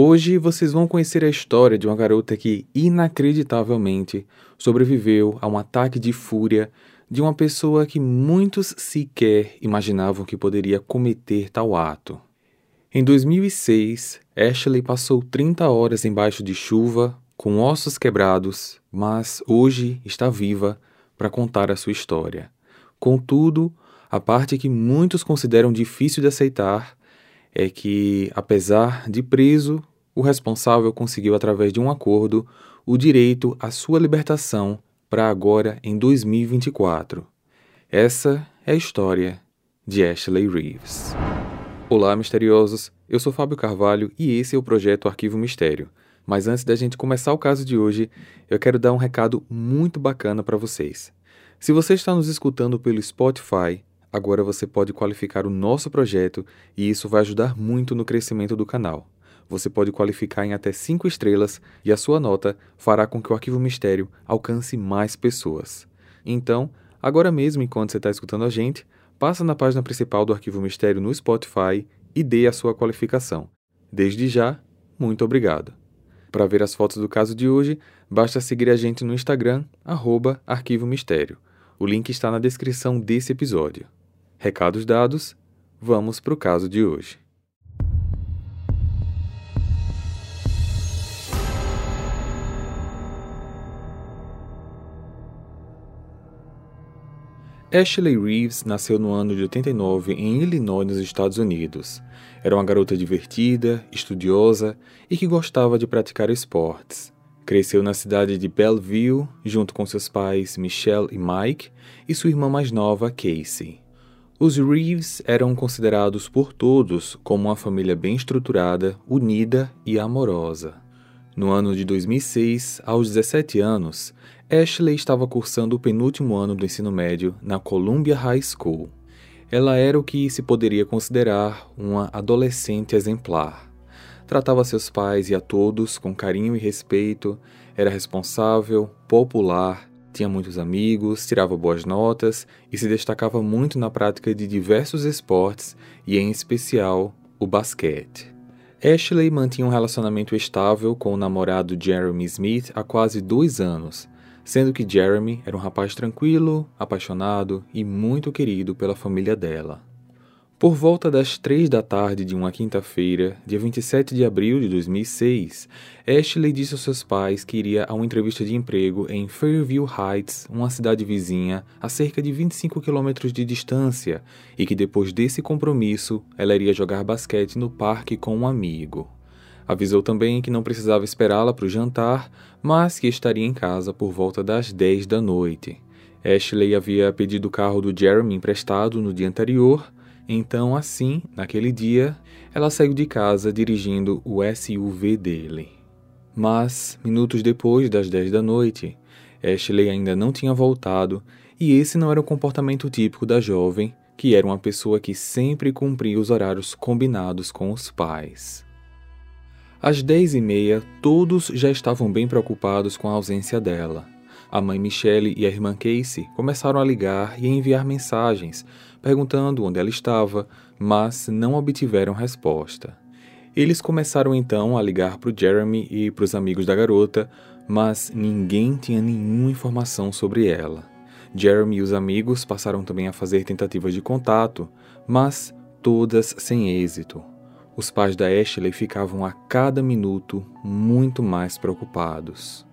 Hoje vocês vão conhecer a história de uma garota que inacreditavelmente sobreviveu a um ataque de fúria de uma pessoa que muitos sequer imaginavam que poderia cometer tal ato. Em 2006, Ashley passou 30 horas embaixo de chuva, com ossos quebrados, mas hoje está viva para contar a sua história. Contudo, a parte que muitos consideram difícil de aceitar é que, apesar de preso, o responsável conseguiu, através de um acordo, o direito à sua libertação para agora em 2024. Essa é a história de Ashley Reeves. Olá, misteriosos! Eu sou Fábio Carvalho e esse é o projeto Arquivo Mistério. Mas antes da gente começar o caso de hoje, eu quero dar um recado muito bacana para vocês. Se você está nos escutando pelo Spotify, agora você pode qualificar o nosso projeto e isso vai ajudar muito no crescimento do canal. Você pode qualificar em até 5 estrelas e a sua nota fará com que o Arquivo Mistério alcance mais pessoas. Então, agora mesmo, enquanto você está escutando a gente, passa na página principal do Arquivo Mistério no Spotify e dê a sua qualificação. Desde já, muito obrigado. Para ver as fotos do caso de hoje, basta seguir a gente no Instagram, arroba Arquivo Mistério. O link está na descrição desse episódio. Recados dados, vamos para o caso de hoje. Ashley Reeves nasceu no ano de 89 em Illinois, nos Estados Unidos. Era uma garota divertida, estudiosa e que gostava de praticar esportes. Cresceu na cidade de Belleville, junto com seus pais Michelle e Mike e sua irmã mais nova, Casey. Os Reeves eram considerados por todos como uma família bem estruturada, unida e amorosa. No ano de 2006, aos 17 anos, Ashley estava cursando o penúltimo ano do ensino médio na Columbia High School. Ela era o que se poderia considerar uma adolescente exemplar. Tratava seus pais e a todos com carinho e respeito, era responsável, popular, tinha muitos amigos, tirava boas notas e se destacava muito na prática de diversos esportes e, em especial, o basquete. Ashley mantinha um relacionamento estável com o namorado Jeremy Smith há quase dois anos, sendo que Jeremy era um rapaz tranquilo, apaixonado e muito querido pela família dela. Por volta das três da tarde de uma quinta-feira, dia 27 de abril de 2006, Ashley disse aos seus pais que iria a uma entrevista de emprego em Fairview Heights, uma cidade vizinha, a cerca de 25 quilômetros de distância, e que depois desse compromisso ela iria jogar basquete no parque com um amigo. Avisou também que não precisava esperá-la para o jantar, mas que estaria em casa por volta das 10 da noite. Ashley havia pedido o carro do Jeremy emprestado no dia anterior, então, assim, naquele dia, ela saiu de casa dirigindo o SUV dele. Mas, minutos depois das 10 da noite, Ashley ainda não tinha voltado e esse não era o comportamento típico da jovem, que era uma pessoa que sempre cumpria os horários combinados com os pais. Às dez e meia, todos já estavam bem preocupados com a ausência dela. A mãe Michelle e a irmã Casey começaram a ligar e a enviar mensagens, perguntando onde ela estava, mas não obtiveram resposta. Eles começaram então a ligar para o Jeremy e para os amigos da garota, mas ninguém tinha nenhuma informação sobre ela. Jeremy e os amigos passaram também a fazer tentativas de contato, mas todas sem êxito. Os pais da Ashley ficavam a cada minuto muito mais preocupados.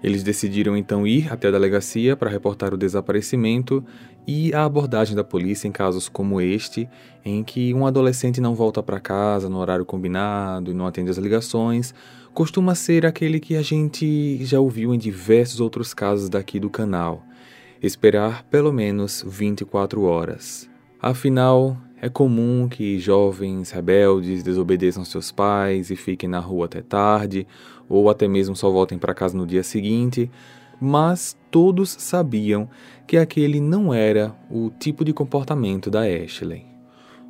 Eles decidiram então ir até a delegacia para reportar o desaparecimento e a abordagem da polícia em casos como este, em que um adolescente não volta para casa no horário combinado e não atende as ligações, costuma ser aquele que a gente já ouviu em diversos outros casos daqui do canal. Esperar pelo menos 24 horas. Afinal, é comum que jovens rebeldes desobedeçam seus pais e fiquem na rua até tarde, ou até mesmo só voltem para casa no dia seguinte, mas todos sabiam que aquele não era o tipo de comportamento da Ashley.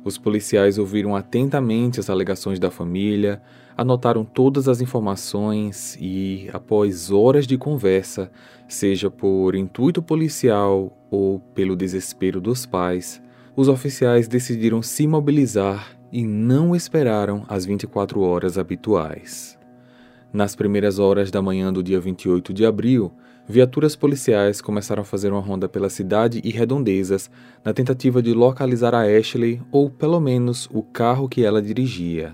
Os policiais ouviram atentamente as alegações da família, anotaram todas as informações e, após horas de conversa, seja por intuito policial ou pelo desespero dos pais, os oficiais decidiram se mobilizar e não esperaram as 24 horas habituais. Nas primeiras horas da manhã do dia 28 de abril, viaturas policiais começaram a fazer uma ronda pela cidade e redondezas na tentativa de localizar a Ashley ou pelo menos o carro que ela dirigia.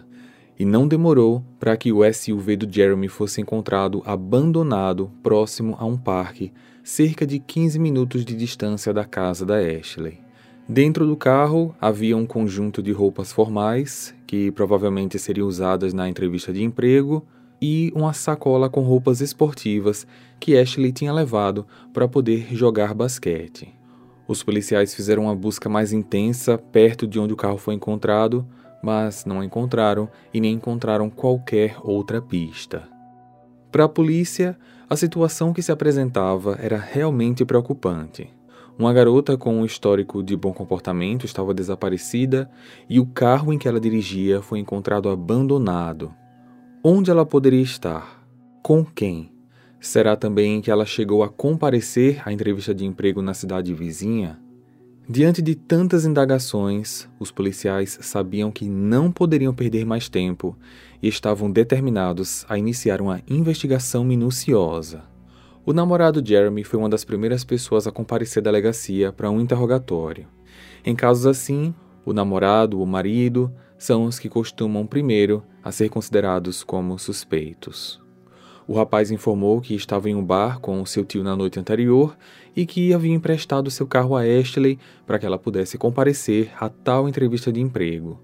E não demorou para que o SUV do Jeremy fosse encontrado abandonado próximo a um parque, cerca de 15 minutos de distância da casa da Ashley. Dentro do carro havia um conjunto de roupas formais, que provavelmente seriam usadas na entrevista de emprego, e uma sacola com roupas esportivas que Ashley tinha levado para poder jogar basquete. Os policiais fizeram uma busca mais intensa perto de onde o carro foi encontrado, mas não encontraram e nem encontraram qualquer outra pista. Para a polícia, a situação que se apresentava era realmente preocupante. Uma garota com um histórico de bom comportamento estava desaparecida e o carro em que ela dirigia foi encontrado abandonado. Onde ela poderia estar? Com quem? Será também que ela chegou a comparecer à entrevista de emprego na cidade vizinha? Diante de tantas indagações, os policiais sabiam que não poderiam perder mais tempo e estavam determinados a iniciar uma investigação minuciosa. O namorado Jeremy foi uma das primeiras pessoas a comparecer à delegacia para um interrogatório. Em casos assim, o namorado ou marido são os que costumam primeiro a ser considerados como suspeitos. O rapaz informou que estava em um bar com seu tio na noite anterior e que havia emprestado seu carro a Ashley para que ela pudesse comparecer a tal entrevista de emprego.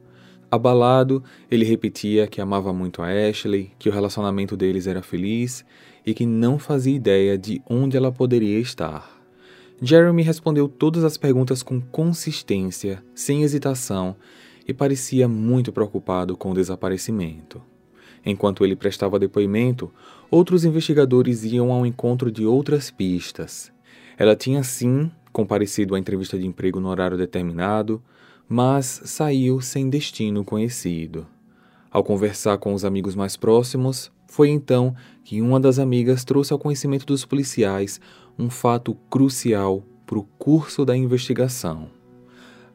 Abalado, ele repetia que amava muito a Ashley, que o relacionamento deles era feliz e que não fazia ideia de onde ela poderia estar. Jeremy respondeu todas as perguntas com consistência, sem hesitação, e parecia muito preocupado com o desaparecimento. Enquanto ele prestava depoimento, outros investigadores iam ao encontro de outras pistas. Ela tinha sim comparecido à entrevista de emprego no horário determinado, mas saiu sem destino conhecido. Ao conversar com os amigos mais próximos, foi então que uma das amigas trouxe ao conhecimento dos policiais um fato crucial para o curso da investigação.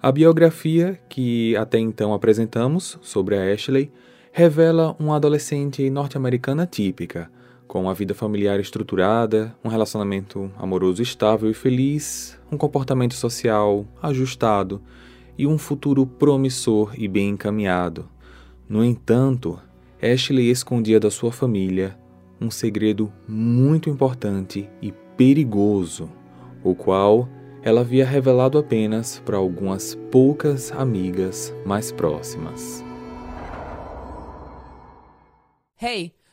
A biografia que até então apresentamos sobre a Ashley revela uma adolescente norte-americana típica, com uma vida familiar estruturada, um relacionamento amoroso estável e feliz, um comportamento social ajustado e um futuro promissor e bem encaminhado. No entanto, Ashley escondia da sua família um segredo muito importante e perigoso, o qual ela havia revelado apenas para algumas poucas amigas mais próximas. Hey,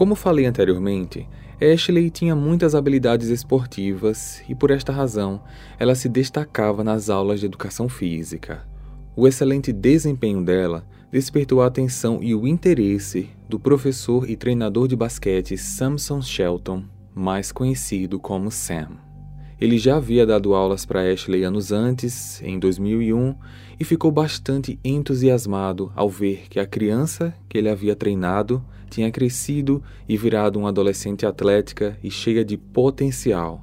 Como falei anteriormente, Ashley tinha muitas habilidades esportivas e, por esta razão, ela se destacava nas aulas de educação física. O excelente desempenho dela despertou a atenção e o interesse do professor e treinador de basquete Samson Shelton, mais conhecido como Sam. Ele já havia dado aulas para Ashley anos antes, em 2001, e ficou bastante entusiasmado ao ver que a criança que ele havia treinado tinha crescido e virado uma adolescente atlética e cheia de potencial.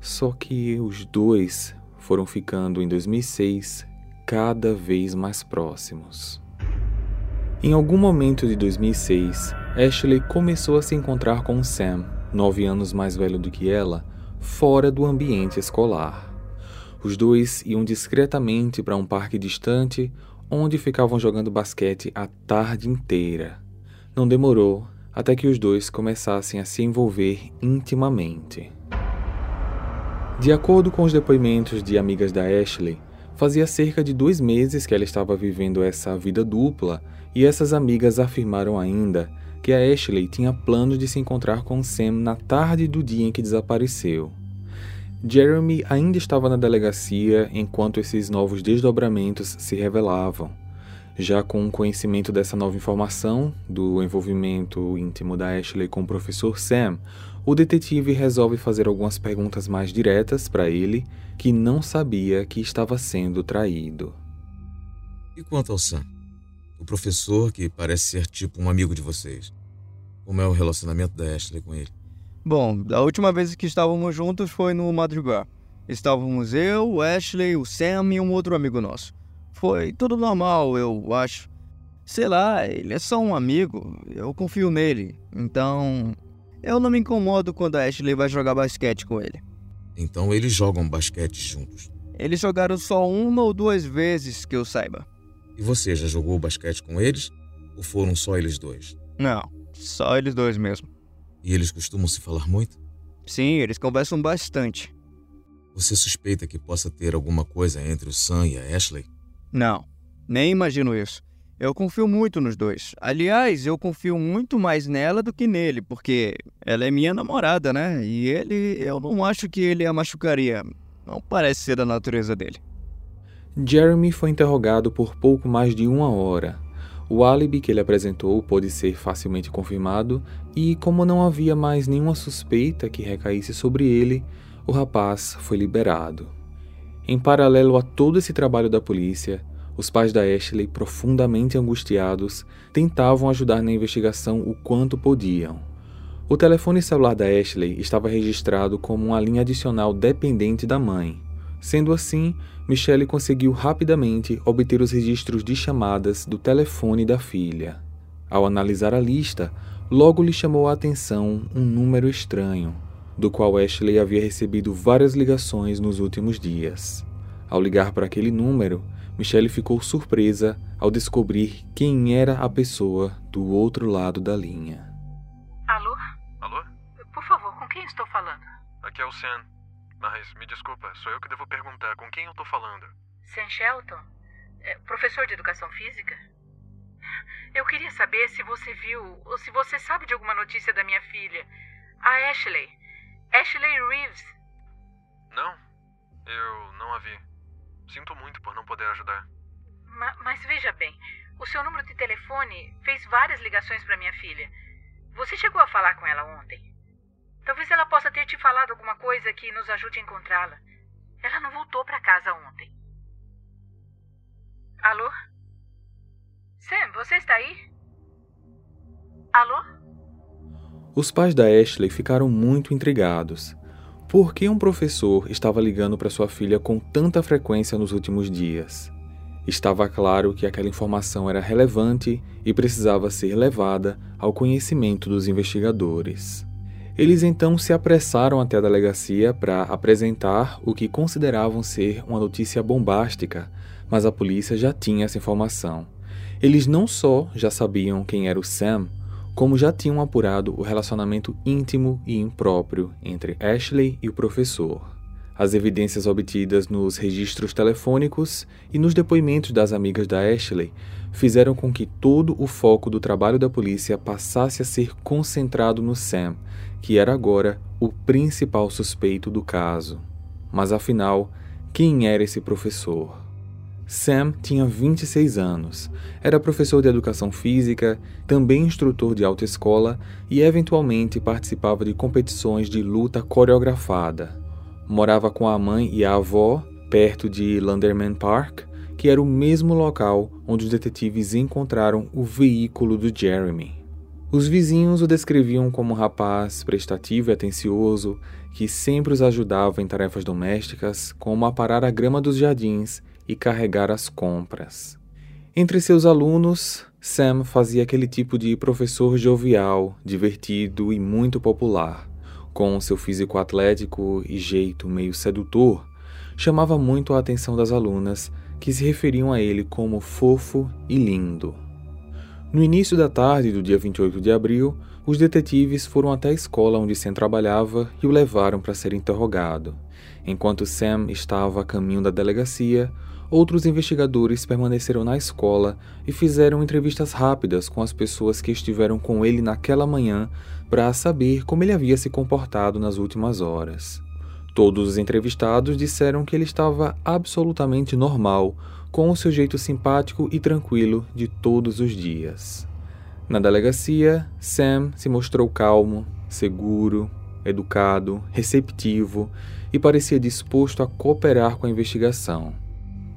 Só que os dois foram ficando em 2006 cada vez mais próximos. Em algum momento de 2006, Ashley começou a se encontrar com Sam, nove anos mais velho do que ela, fora do ambiente escolar. Os dois iam discretamente para um parque distante, onde ficavam jogando basquete a tarde inteira. Não demorou até que os dois começassem a se envolver intimamente. De acordo com os depoimentos de amigas da Ashley, Fazia cerca de dois meses que ela estava vivendo essa vida dupla e essas amigas afirmaram ainda que a Ashley tinha planos de se encontrar com Sam na tarde do dia em que desapareceu. Jeremy ainda estava na delegacia enquanto esses novos desdobramentos se revelavam. Já com o conhecimento dessa nova informação, do envolvimento íntimo da Ashley com o professor Sam, o detetive resolve fazer algumas perguntas mais diretas para ele, que não sabia que estava sendo traído. E quanto ao Sam? O professor que parece ser tipo um amigo de vocês. Como é o relacionamento da Ashley com ele? Bom, a última vez que estávamos juntos foi no Madrigal. Estávamos eu, o Ashley, o Sam e um outro amigo nosso. Foi tudo normal, eu acho. Sei lá, ele é só um amigo, eu confio nele. Então, eu não me incomodo quando a Ashley vai jogar basquete com ele. Então eles jogam basquete juntos. Eles jogaram só uma ou duas vezes que eu saiba. E você já jogou basquete com eles? Ou foram só eles dois? Não, só eles dois mesmo. E eles costumam se falar muito? Sim, eles conversam bastante. Você suspeita que possa ter alguma coisa entre o Sam e a Ashley? Não, nem imagino isso. Eu confio muito nos dois. Aliás, eu confio muito mais nela do que nele, porque ela é minha namorada, né? E ele, eu não acho que ele a machucaria. Não parece ser da natureza dele. Jeremy foi interrogado por pouco mais de uma hora. O álibi que ele apresentou pôde ser facilmente confirmado, e como não havia mais nenhuma suspeita que recaísse sobre ele, o rapaz foi liberado. Em paralelo a todo esse trabalho da polícia, os pais da Ashley, profundamente angustiados, tentavam ajudar na investigação o quanto podiam. O telefone celular da Ashley estava registrado como uma linha adicional dependente da mãe. Sendo assim, Michelle conseguiu rapidamente obter os registros de chamadas do telefone da filha. Ao analisar a lista, logo lhe chamou a atenção um número estranho, do qual Ashley havia recebido várias ligações nos últimos dias. Ao ligar para aquele número, Michelle ficou surpresa ao descobrir quem era a pessoa do outro lado da linha. Alô? Alô? Por favor, com quem estou falando? Aqui é o Sam. Mas me desculpa, sou eu que devo perguntar com quem eu tô falando. Sam Shelton? É, professor de educação física? Eu queria saber se você viu ou se você sabe de alguma notícia da minha filha, a Ashley. Ashley Reeves. Não, eu não a vi. Sinto muito por não poder ajudar. Ma mas veja bem, o seu número de telefone fez várias ligações para minha filha. Você chegou a falar com ela ontem? Talvez ela possa ter te falado alguma coisa que nos ajude a encontrá-la. Ela não voltou para casa ontem. Alô? Sam, você está aí? Alô? Os pais da Ashley ficaram muito intrigados. Por que um professor estava ligando para sua filha com tanta frequência nos últimos dias? Estava claro que aquela informação era relevante e precisava ser levada ao conhecimento dos investigadores. Eles então se apressaram até a delegacia para apresentar o que consideravam ser uma notícia bombástica, mas a polícia já tinha essa informação. Eles não só já sabiam quem era o Sam, como já tinham apurado o relacionamento íntimo e impróprio entre Ashley e o professor. As evidências obtidas nos registros telefônicos e nos depoimentos das amigas da Ashley fizeram com que todo o foco do trabalho da polícia passasse a ser concentrado no Sam, que era agora o principal suspeito do caso. Mas afinal, quem era esse professor? Sam tinha 26 anos, era professor de educação física, também instrutor de autoescola e eventualmente participava de competições de luta coreografada. Morava com a mãe e a avó perto de Landerman Park, que era o mesmo local onde os detetives encontraram o veículo do Jeremy. Os vizinhos o descreviam como um rapaz prestativo e atencioso, que sempre os ajudava em tarefas domésticas, como aparar a grama dos jardins e carregar as compras. Entre seus alunos, Sam fazia aquele tipo de professor jovial, divertido e muito popular. Com seu físico atlético e jeito meio sedutor, chamava muito a atenção das alunas, que se referiam a ele como fofo e lindo. No início da tarde do dia 28 de abril, os detetives foram até a escola onde Sam trabalhava e o levaram para ser interrogado. Enquanto Sam estava a caminho da delegacia, outros investigadores permaneceram na escola e fizeram entrevistas rápidas com as pessoas que estiveram com ele naquela manhã para saber como ele havia se comportado nas últimas horas. Todos os entrevistados disseram que ele estava absolutamente normal, com o seu jeito simpático e tranquilo de todos os dias. Na delegacia, Sam se mostrou calmo, seguro, educado, receptivo e parecia disposto a cooperar com a investigação.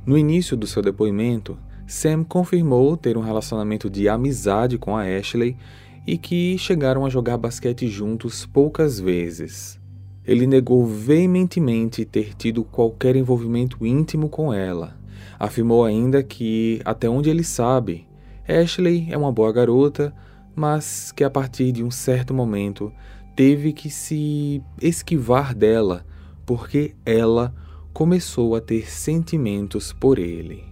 No início do seu depoimento, Sam confirmou ter um relacionamento de amizade com a Ashley e que chegaram a jogar basquete juntos poucas vezes. Ele negou veementemente ter tido qualquer envolvimento íntimo com ela. Afirmou ainda que, até onde ele sabe, Ashley é uma boa garota, mas que a partir de um certo momento teve que se esquivar dela porque ela começou a ter sentimentos por ele.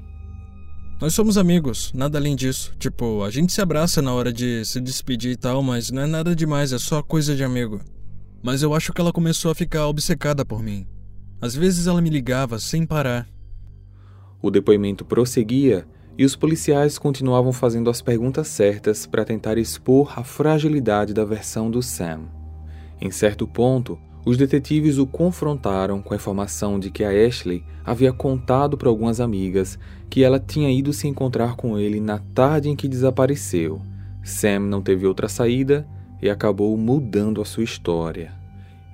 Nós somos amigos, nada além disso. Tipo, a gente se abraça na hora de se despedir e tal, mas não é nada demais, é só coisa de amigo. Mas eu acho que ela começou a ficar obcecada por mim. Às vezes ela me ligava sem parar. O depoimento prosseguia e os policiais continuavam fazendo as perguntas certas para tentar expor a fragilidade da versão do Sam. Em certo ponto, os detetives o confrontaram com a informação de que a Ashley havia contado para algumas amigas que ela tinha ido se encontrar com ele na tarde em que desapareceu. Sam não teve outra saída e acabou mudando a sua história.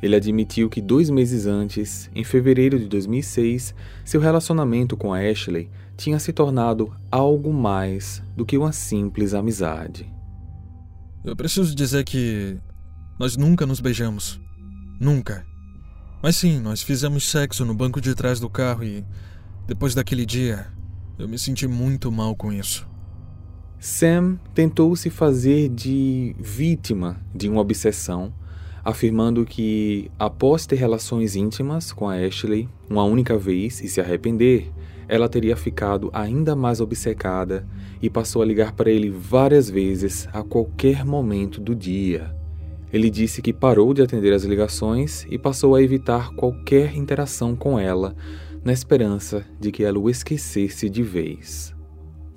Ele admitiu que dois meses antes, em fevereiro de 2006, seu relacionamento com a Ashley tinha se tornado algo mais do que uma simples amizade. Eu preciso dizer que nós nunca nos beijamos. Nunca. Mas sim, nós fizemos sexo no banco de trás do carro e, depois daquele dia, eu me senti muito mal com isso. Sam tentou se fazer de vítima de uma obsessão, afirmando que, após ter relações íntimas com a Ashley uma única vez e se arrepender, ela teria ficado ainda mais obcecada e passou a ligar para ele várias vezes a qualquer momento do dia. Ele disse que parou de atender as ligações e passou a evitar qualquer interação com ela, na esperança de que ela o esquecesse de vez.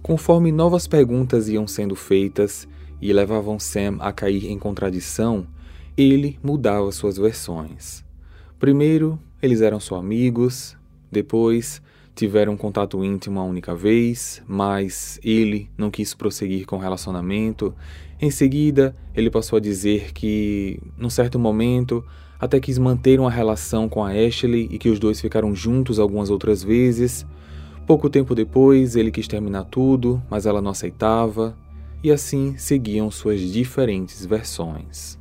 Conforme novas perguntas iam sendo feitas e levavam Sam a cair em contradição, ele mudava suas versões. Primeiro, eles eram só amigos, depois, tiveram contato íntimo uma única vez, mas ele não quis prosseguir com o relacionamento em seguida, ele passou a dizer que, num certo momento, até quis manter uma relação com a Ashley e que os dois ficaram juntos algumas outras vezes. Pouco tempo depois, ele quis terminar tudo, mas ela não aceitava, e assim seguiam suas diferentes versões.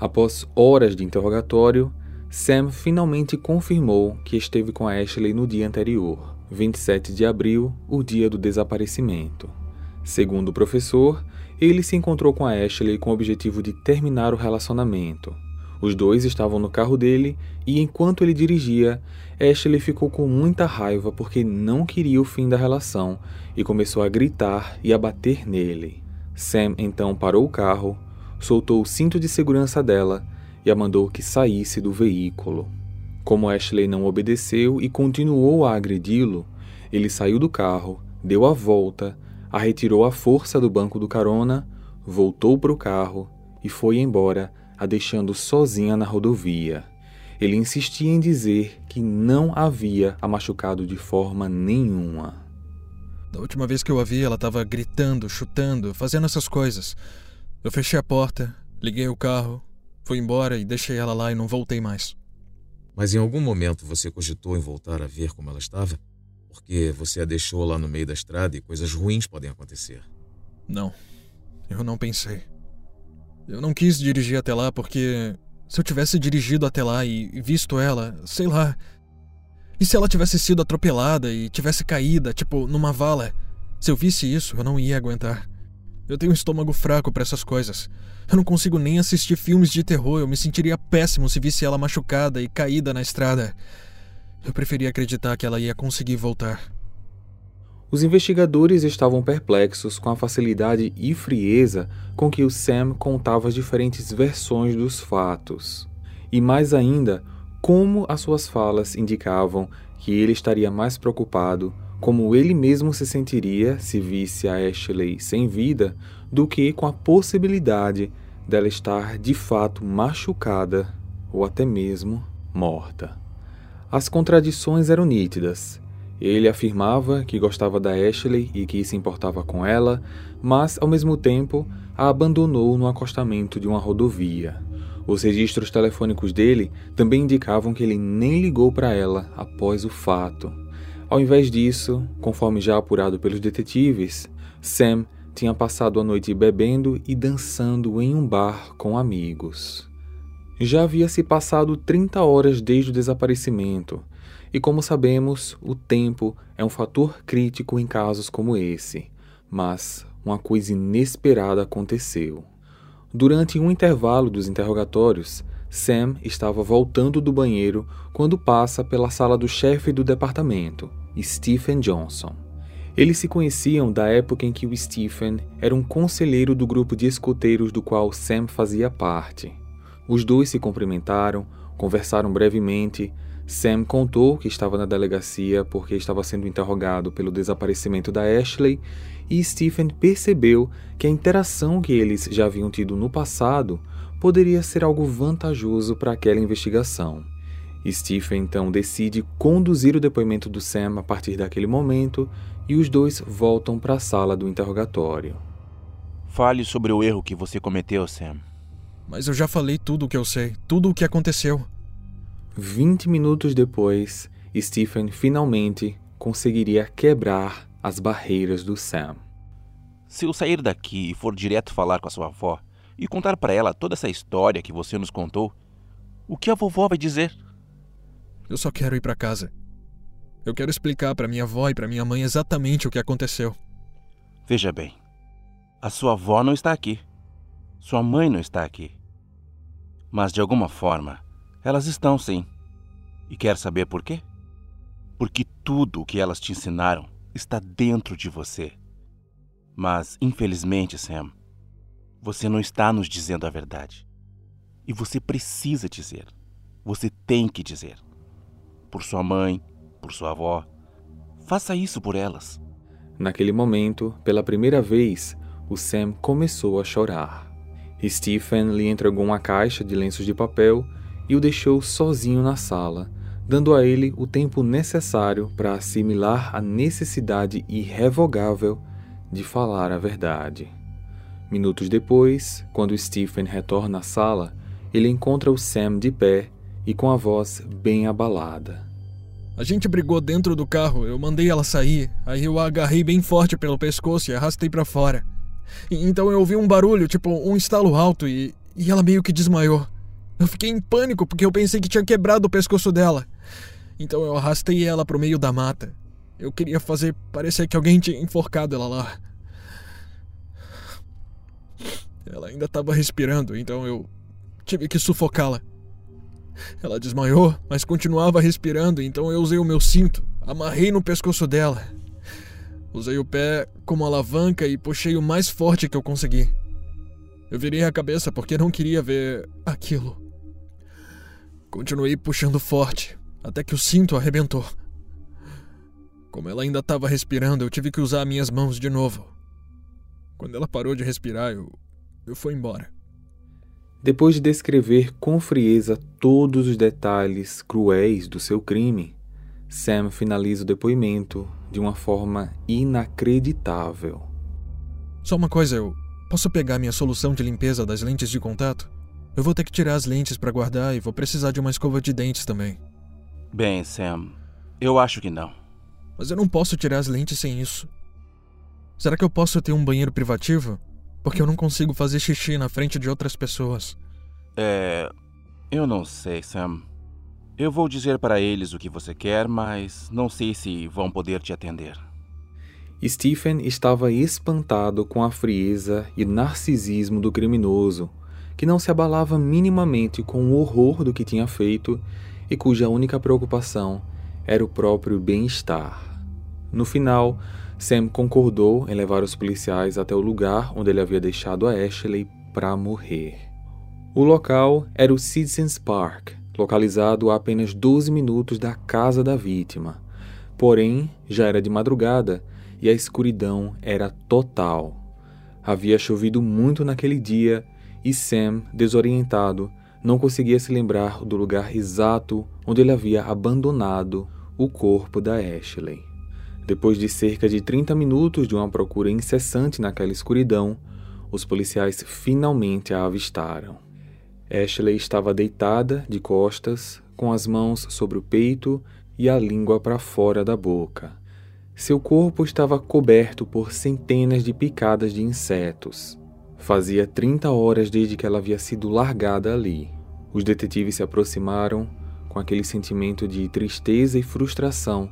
Após horas de interrogatório, Sam finalmente confirmou que esteve com Ashley no dia anterior, 27 de abril, o dia do desaparecimento. Segundo o professor, ele se encontrou com Ashley com o objetivo de terminar o relacionamento. Os dois estavam no carro dele e, enquanto ele dirigia, Ashley ficou com muita raiva porque não queria o fim da relação e começou a gritar e a bater nele. Sam então parou o carro, soltou o cinto de segurança dela e a mandou que saísse do veículo. Como Ashley não obedeceu e continuou a agredi-lo, ele saiu do carro, deu a volta a retirou à força do banco do carona, voltou para o carro e foi embora, a deixando sozinha na rodovia. Ele insistia em dizer que não havia a machucado de forma nenhuma. Da última vez que eu a vi, ela estava gritando, chutando, fazendo essas coisas. Eu fechei a porta, liguei o carro, fui embora e deixei ela lá e não voltei mais. Mas em algum momento você cogitou em voltar a ver como ela estava? porque você a deixou lá no meio da estrada e coisas ruins podem acontecer. Não, eu não pensei. Eu não quis dirigir até lá porque se eu tivesse dirigido até lá e visto ela, sei lá. E se ela tivesse sido atropelada e tivesse caída, tipo, numa vala? Se eu visse isso, eu não ia aguentar. Eu tenho um estômago fraco para essas coisas. Eu não consigo nem assistir filmes de terror, eu me sentiria péssimo se visse ela machucada e caída na estrada. Eu preferia acreditar que ela ia conseguir voltar. Os investigadores estavam perplexos com a facilidade e frieza com que o Sam contava as diferentes versões dos fatos. E mais ainda, como as suas falas indicavam que ele estaria mais preocupado como ele mesmo se sentiria se visse a Ashley sem vida do que com a possibilidade dela estar de fato machucada ou até mesmo morta. As contradições eram nítidas. Ele afirmava que gostava da Ashley e que se importava com ela, mas, ao mesmo tempo, a abandonou no acostamento de uma rodovia. Os registros telefônicos dele também indicavam que ele nem ligou para ela após o fato. Ao invés disso, conforme já apurado pelos detetives, Sam tinha passado a noite bebendo e dançando em um bar com amigos. Já havia se passado 30 horas desde o desaparecimento, e como sabemos, o tempo é um fator crítico em casos como esse. Mas uma coisa inesperada aconteceu. Durante um intervalo dos interrogatórios, Sam estava voltando do banheiro quando passa pela sala do chefe do departamento, Stephen Johnson. Eles se conheciam da época em que o Stephen era um conselheiro do grupo de escoteiros do qual Sam fazia parte. Os dois se cumprimentaram, conversaram brevemente. Sam contou que estava na delegacia porque estava sendo interrogado pelo desaparecimento da Ashley, e Stephen percebeu que a interação que eles já haviam tido no passado poderia ser algo vantajoso para aquela investigação. Stephen então decide conduzir o depoimento do Sam a partir daquele momento e os dois voltam para a sala do interrogatório. Fale sobre o erro que você cometeu, Sam. Mas eu já falei tudo o que eu sei, tudo o que aconteceu. Vinte minutos depois, Stephen finalmente conseguiria quebrar as barreiras do Sam. Se eu sair daqui e for direto falar com a sua avó e contar para ela toda essa história que você nos contou, o que a vovó vai dizer? Eu só quero ir para casa. Eu quero explicar para minha avó e para minha mãe exatamente o que aconteceu. Veja bem, a sua avó não está aqui. Sua mãe não está aqui. Mas de alguma forma, elas estão sim. E quer saber por quê? Porque tudo o que elas te ensinaram está dentro de você. Mas, infelizmente, Sam, você não está nos dizendo a verdade. E você precisa dizer. Você tem que dizer. Por sua mãe, por sua avó. Faça isso por elas. Naquele momento, pela primeira vez, o Sam começou a chorar. Stephen lhe entregou uma caixa de lenços de papel e o deixou sozinho na sala, dando a ele o tempo necessário para assimilar a necessidade irrevogável de falar a verdade. Minutos depois, quando Stephen retorna à sala, ele encontra o Sam de pé e com a voz bem abalada. A gente brigou dentro do carro, eu mandei ela sair, aí eu a agarrei bem forte pelo pescoço e arrastei para fora. E, então eu ouvi um barulho, tipo um estalo alto, e, e ela meio que desmaiou. Eu fiquei em pânico porque eu pensei que tinha quebrado o pescoço dela. Então eu arrastei ela pro meio da mata. Eu queria fazer parecer que alguém tinha enforcado ela lá. Ela ainda estava respirando, então eu tive que sufocá-la. Ela desmaiou, mas continuava respirando, então eu usei o meu cinto, amarrei no pescoço dela. Usei o pé como alavanca e puxei o mais forte que eu consegui. Eu virei a cabeça porque não queria ver aquilo. Continuei puxando forte, até que o cinto arrebentou. Como ela ainda estava respirando, eu tive que usar minhas mãos de novo. Quando ela parou de respirar, eu, eu fui embora. Depois de descrever com frieza todos os detalhes cruéis do seu crime, Sam finaliza o depoimento de uma forma inacreditável. Só uma coisa, eu posso pegar minha solução de limpeza das lentes de contato? Eu vou ter que tirar as lentes para guardar e vou precisar de uma escova de dentes também. Bem, Sam, eu acho que não. Mas eu não posso tirar as lentes sem isso. Será que eu posso ter um banheiro privativo? Porque eu não consigo fazer xixi na frente de outras pessoas. É. Eu não sei, Sam. Eu vou dizer para eles o que você quer, mas não sei se vão poder te atender. Stephen estava espantado com a frieza e narcisismo do criminoso, que não se abalava minimamente com o horror do que tinha feito e cuja única preocupação era o próprio bem-estar. No final, Sam concordou em levar os policiais até o lugar onde ele havia deixado a Ashley para morrer. O local era o Citizens Park, localizado a apenas 12 minutos da casa da vítima. Porém, já era de madrugada e a escuridão era total. Havia chovido muito naquele dia e Sam, desorientado, não conseguia se lembrar do lugar exato onde ele havia abandonado o corpo da Ashley. Depois de cerca de 30 minutos de uma procura incessante naquela escuridão, os policiais finalmente a avistaram. Ashley estava deitada, de costas, com as mãos sobre o peito e a língua para fora da boca. Seu corpo estava coberto por centenas de picadas de insetos. Fazia 30 horas desde que ela havia sido largada ali. Os detetives se aproximaram com aquele sentimento de tristeza e frustração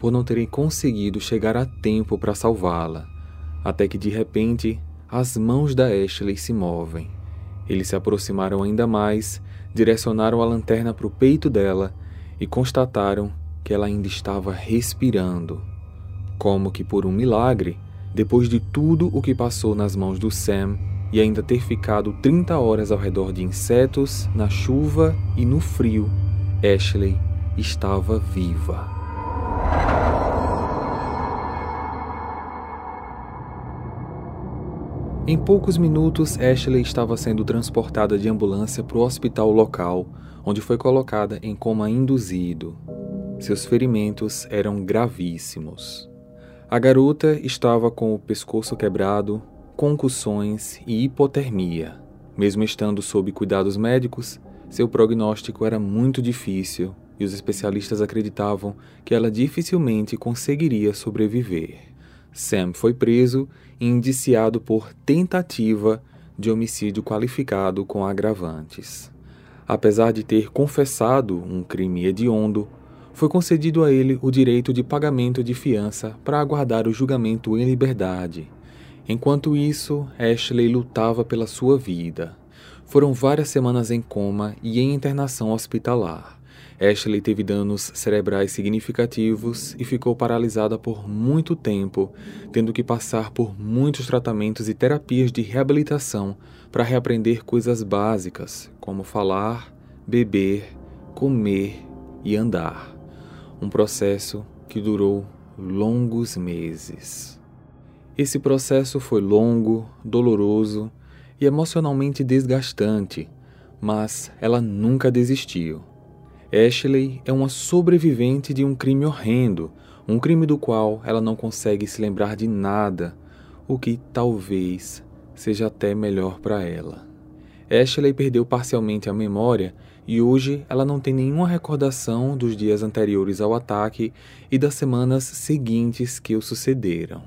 por não terem conseguido chegar a tempo para salvá-la, até que de repente as mãos da Ashley se movem. Eles se aproximaram ainda mais, direcionaram a lanterna para o peito dela e constataram que ela ainda estava respirando. Como que por um milagre, depois de tudo o que passou nas mãos do Sam e ainda ter ficado 30 horas ao redor de insetos, na chuva e no frio, Ashley estava viva. Em poucos minutos, Ashley estava sendo transportada de ambulância para o hospital local, onde foi colocada em coma induzido. Seus ferimentos eram gravíssimos. A garota estava com o pescoço quebrado, concussões e hipotermia. Mesmo estando sob cuidados médicos, seu prognóstico era muito difícil e os especialistas acreditavam que ela dificilmente conseguiria sobreviver. Sam foi preso e indiciado por tentativa de homicídio qualificado com agravantes. Apesar de ter confessado um crime hediondo, foi concedido a ele o direito de pagamento de fiança para aguardar o julgamento em liberdade. Enquanto isso, Ashley lutava pela sua vida. Foram várias semanas em coma e em internação hospitalar. Ashley teve danos cerebrais significativos e ficou paralisada por muito tempo, tendo que passar por muitos tratamentos e terapias de reabilitação para reaprender coisas básicas, como falar, beber, comer e andar. Um processo que durou longos meses. Esse processo foi longo, doloroso e emocionalmente desgastante, mas ela nunca desistiu. Ashley é uma sobrevivente de um crime horrendo, um crime do qual ela não consegue se lembrar de nada, o que talvez seja até melhor para ela. Ashley perdeu parcialmente a memória e hoje ela não tem nenhuma recordação dos dias anteriores ao ataque e das semanas seguintes que o sucederam.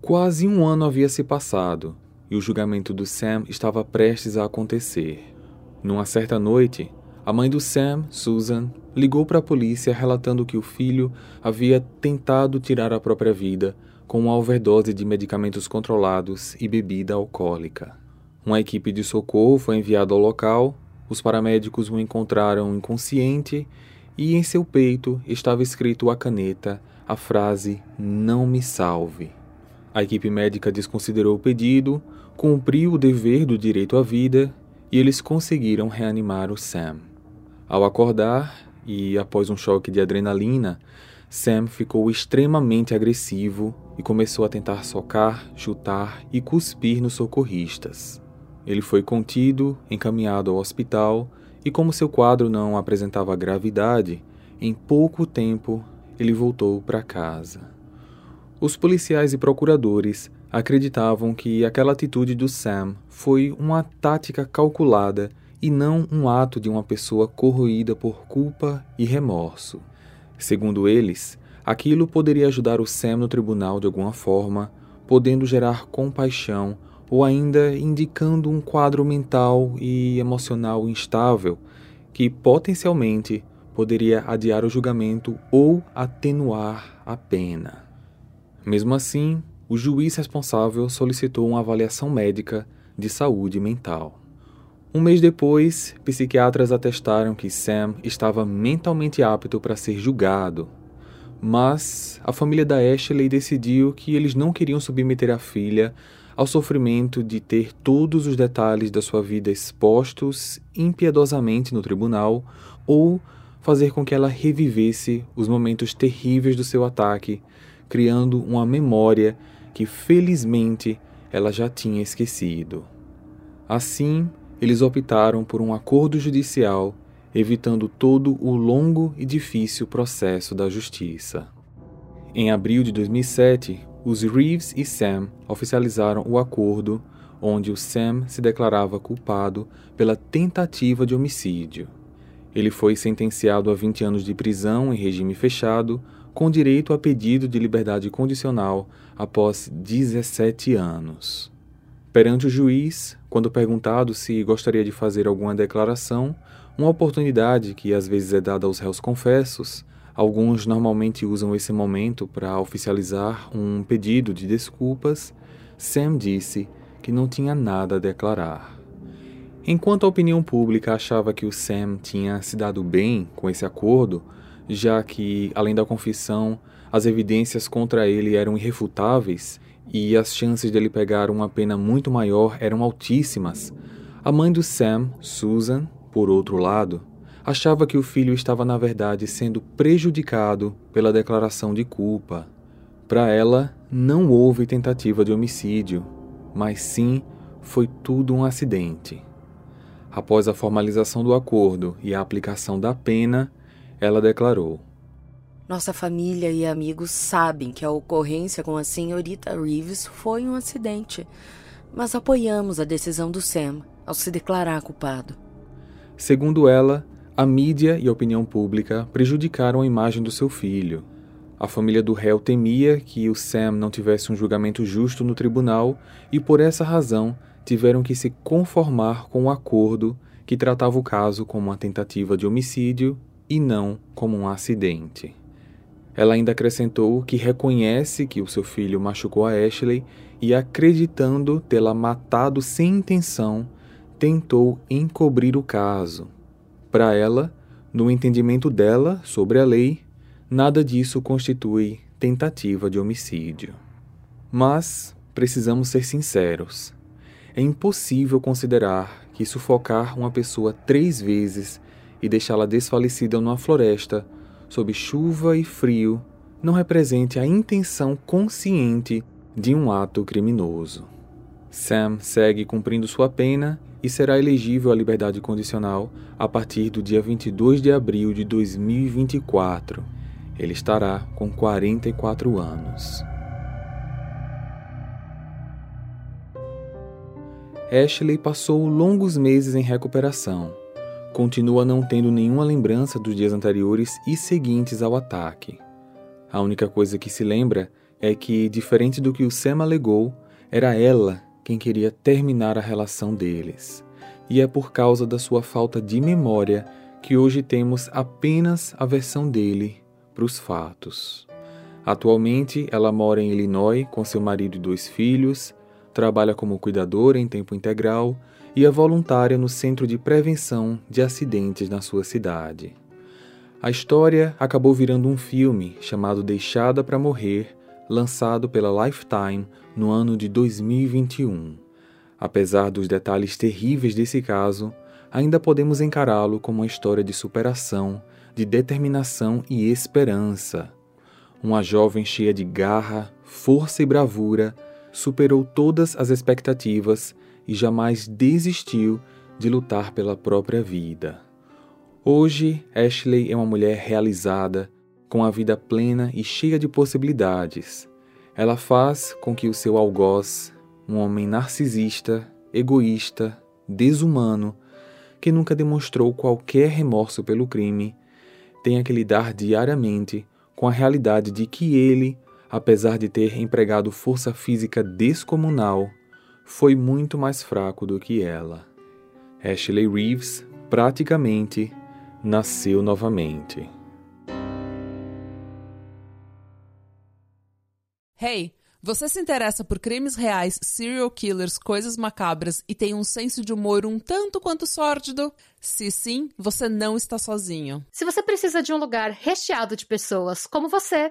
Quase um ano havia se passado e o julgamento do Sam estava prestes a acontecer. Numa certa noite, a mãe do Sam, Susan, ligou para a polícia relatando que o filho havia tentado tirar a própria vida com uma overdose de medicamentos controlados e bebida alcoólica. Uma equipe de socorro foi enviada ao local, os paramédicos o encontraram inconsciente e em seu peito estava escrito a caneta a frase Não me salve. A equipe médica desconsiderou o pedido, cumpriu o dever do direito à vida e eles conseguiram reanimar o Sam. Ao acordar e após um choque de adrenalina, Sam ficou extremamente agressivo e começou a tentar socar, chutar e cuspir nos socorristas. Ele foi contido, encaminhado ao hospital e, como seu quadro não apresentava gravidade, em pouco tempo ele voltou para casa. Os policiais e procuradores acreditavam que aquela atitude do Sam foi uma tática calculada e não um ato de uma pessoa corroída por culpa e remorso. Segundo eles, aquilo poderia ajudar o Sam no tribunal de alguma forma, podendo gerar compaixão ou ainda indicando um quadro mental e emocional instável que potencialmente poderia adiar o julgamento ou atenuar a pena. Mesmo assim, o juiz responsável solicitou uma avaliação médica de saúde mental. Um mês depois, psiquiatras atestaram que Sam estava mentalmente apto para ser julgado. Mas a família da Ashley decidiu que eles não queriam submeter a filha ao sofrimento de ter todos os detalhes da sua vida expostos impiedosamente no tribunal ou fazer com que ela revivesse os momentos terríveis do seu ataque, criando uma memória que felizmente ela já tinha esquecido. Assim, eles optaram por um acordo judicial, evitando todo o longo e difícil processo da justiça. Em abril de 2007, os Reeves e Sam oficializaram o acordo onde o Sam se declarava culpado pela tentativa de homicídio. Ele foi sentenciado a 20 anos de prisão em regime fechado, com direito a pedido de liberdade condicional após 17 anos. Perante o juiz, quando perguntado se gostaria de fazer alguma declaração, uma oportunidade que às vezes é dada aos réus confessos, alguns normalmente usam esse momento para oficializar um pedido de desculpas, Sam disse que não tinha nada a declarar. Enquanto a opinião pública achava que o Sam tinha se dado bem com esse acordo, já que, além da confissão, as evidências contra ele eram irrefutáveis e as chances dele pegar uma pena muito maior eram altíssimas, a mãe do Sam, Susan, por outro lado, achava que o filho estava na verdade sendo prejudicado pela declaração de culpa. Para ela, não houve tentativa de homicídio, mas sim foi tudo um acidente. Após a formalização do acordo e a aplicação da pena, ela declarou: Nossa família e amigos sabem que a ocorrência com a senhorita Reeves foi um acidente, mas apoiamos a decisão do Sam ao se declarar culpado. Segundo ela, a mídia e a opinião pública prejudicaram a imagem do seu filho a família do réu temia que o Sam não tivesse um julgamento justo no tribunal e, por essa razão, tiveram que se conformar com o um acordo que tratava o caso como uma tentativa de homicídio e não como um acidente. Ela ainda acrescentou que reconhece que o seu filho machucou a Ashley e, acreditando tê-la matado sem intenção, tentou encobrir o caso. Para ela, no entendimento dela sobre a lei, Nada disso constitui tentativa de homicídio. Mas precisamos ser sinceros. É impossível considerar que sufocar uma pessoa três vezes e deixá-la desfalecida numa floresta, sob chuva e frio, não represente a intenção consciente de um ato criminoso. Sam segue cumprindo sua pena e será elegível à liberdade condicional a partir do dia 22 de abril de 2024 ele estará com 44 anos. Ashley passou longos meses em recuperação. Continua não tendo nenhuma lembrança dos dias anteriores e seguintes ao ataque. A única coisa que se lembra é que, diferente do que o Sam alegou, era ela quem queria terminar a relação deles. E é por causa da sua falta de memória que hoje temos apenas a versão dele para os fatos. Atualmente, ela mora em Illinois com seu marido e dois filhos, trabalha como cuidadora em tempo integral e é voluntária no Centro de Prevenção de Acidentes na sua cidade. A história acabou virando um filme chamado Deixada para Morrer, lançado pela Lifetime no ano de 2021. Apesar dos detalhes terríveis desse caso, ainda podemos encará-lo como uma história de superação de determinação e esperança. Uma jovem cheia de garra, força e bravura, superou todas as expectativas e jamais desistiu de lutar pela própria vida. Hoje, Ashley é uma mulher realizada, com a vida plena e cheia de possibilidades. Ela faz com que o seu algoz, um homem narcisista, egoísta, desumano, que nunca demonstrou qualquer remorso pelo crime, tenha que lidar diariamente com a realidade de que ele, apesar de ter empregado força física descomunal, foi muito mais fraco do que ela. Ashley Reeves praticamente nasceu novamente. Hey! Você se interessa por crimes reais, serial killers, coisas macabras e tem um senso de humor um tanto quanto sórdido? Se sim, você não está sozinho. Se você precisa de um lugar recheado de pessoas como você,